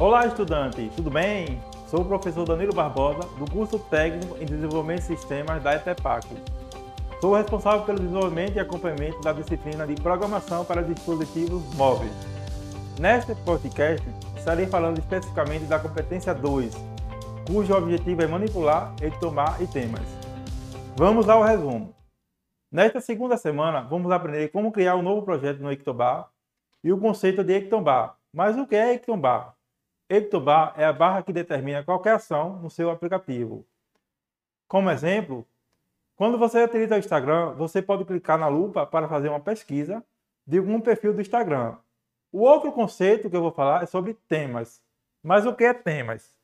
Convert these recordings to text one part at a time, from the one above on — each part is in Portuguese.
Olá, estudante, tudo bem? Sou o professor Danilo Barbosa, do curso técnico em desenvolvimento de sistemas da ETEPAC. Sou responsável pelo desenvolvimento e acompanhamento da disciplina de programação para dispositivos móveis. Neste podcast, estarei falando especificamente da competência 2, cujo objetivo é manipular, editomar e temas. Vamos ao resumo. Nesta segunda semana, vamos aprender como criar um novo projeto no Ectobar e o conceito de Ectobar. Mas o que é Ectobar? Ectobar é a barra que determina qualquer ação no seu aplicativo. Como exemplo, quando você utiliza o Instagram, você pode clicar na lupa para fazer uma pesquisa de algum perfil do Instagram. O outro conceito que eu vou falar é sobre temas. Mas o que é temas?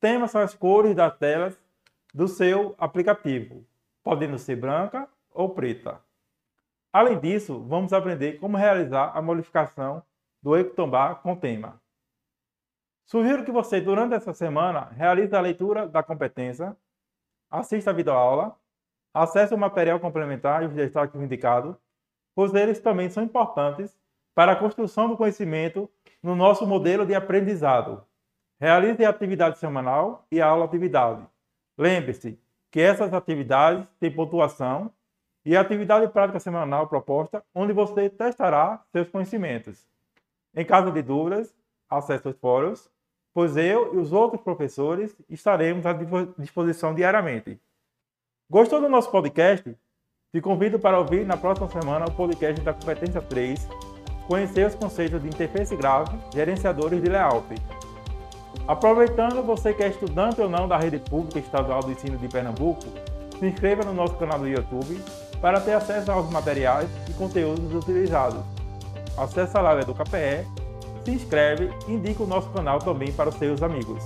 Temas são as cores das telas do seu aplicativo, podendo ser branca ou preta. Além disso, vamos aprender como realizar a modificação do Ectobar com tema. Sugiro que você, durante essa semana, realize a leitura da competência, assista a videoaula, acesse o material complementar e os destaques indicados, pois eles também são importantes para a construção do conhecimento no nosso modelo de aprendizado. Realize a atividade semanal e a aula atividade. Lembre-se que essas atividades têm pontuação e a atividade prática semanal proposta, onde você testará seus conhecimentos. Em caso de dúvidas, acesse os fóruns pois eu e os outros professores estaremos à disposição diariamente. Gostou do nosso podcast? Te convido para ouvir na próxima semana o podcast da Competência 3, conhecer os conceitos de interface gráfica, gerenciadores de layout. Aproveitando, você que é estudante ou não da rede pública estadual do ensino de Pernambuco, se inscreva no nosso canal do YouTube para ter acesso aos materiais e conteúdos utilizados. Acesse a live do KPE se inscreve e indica o nosso canal também para os seus amigos.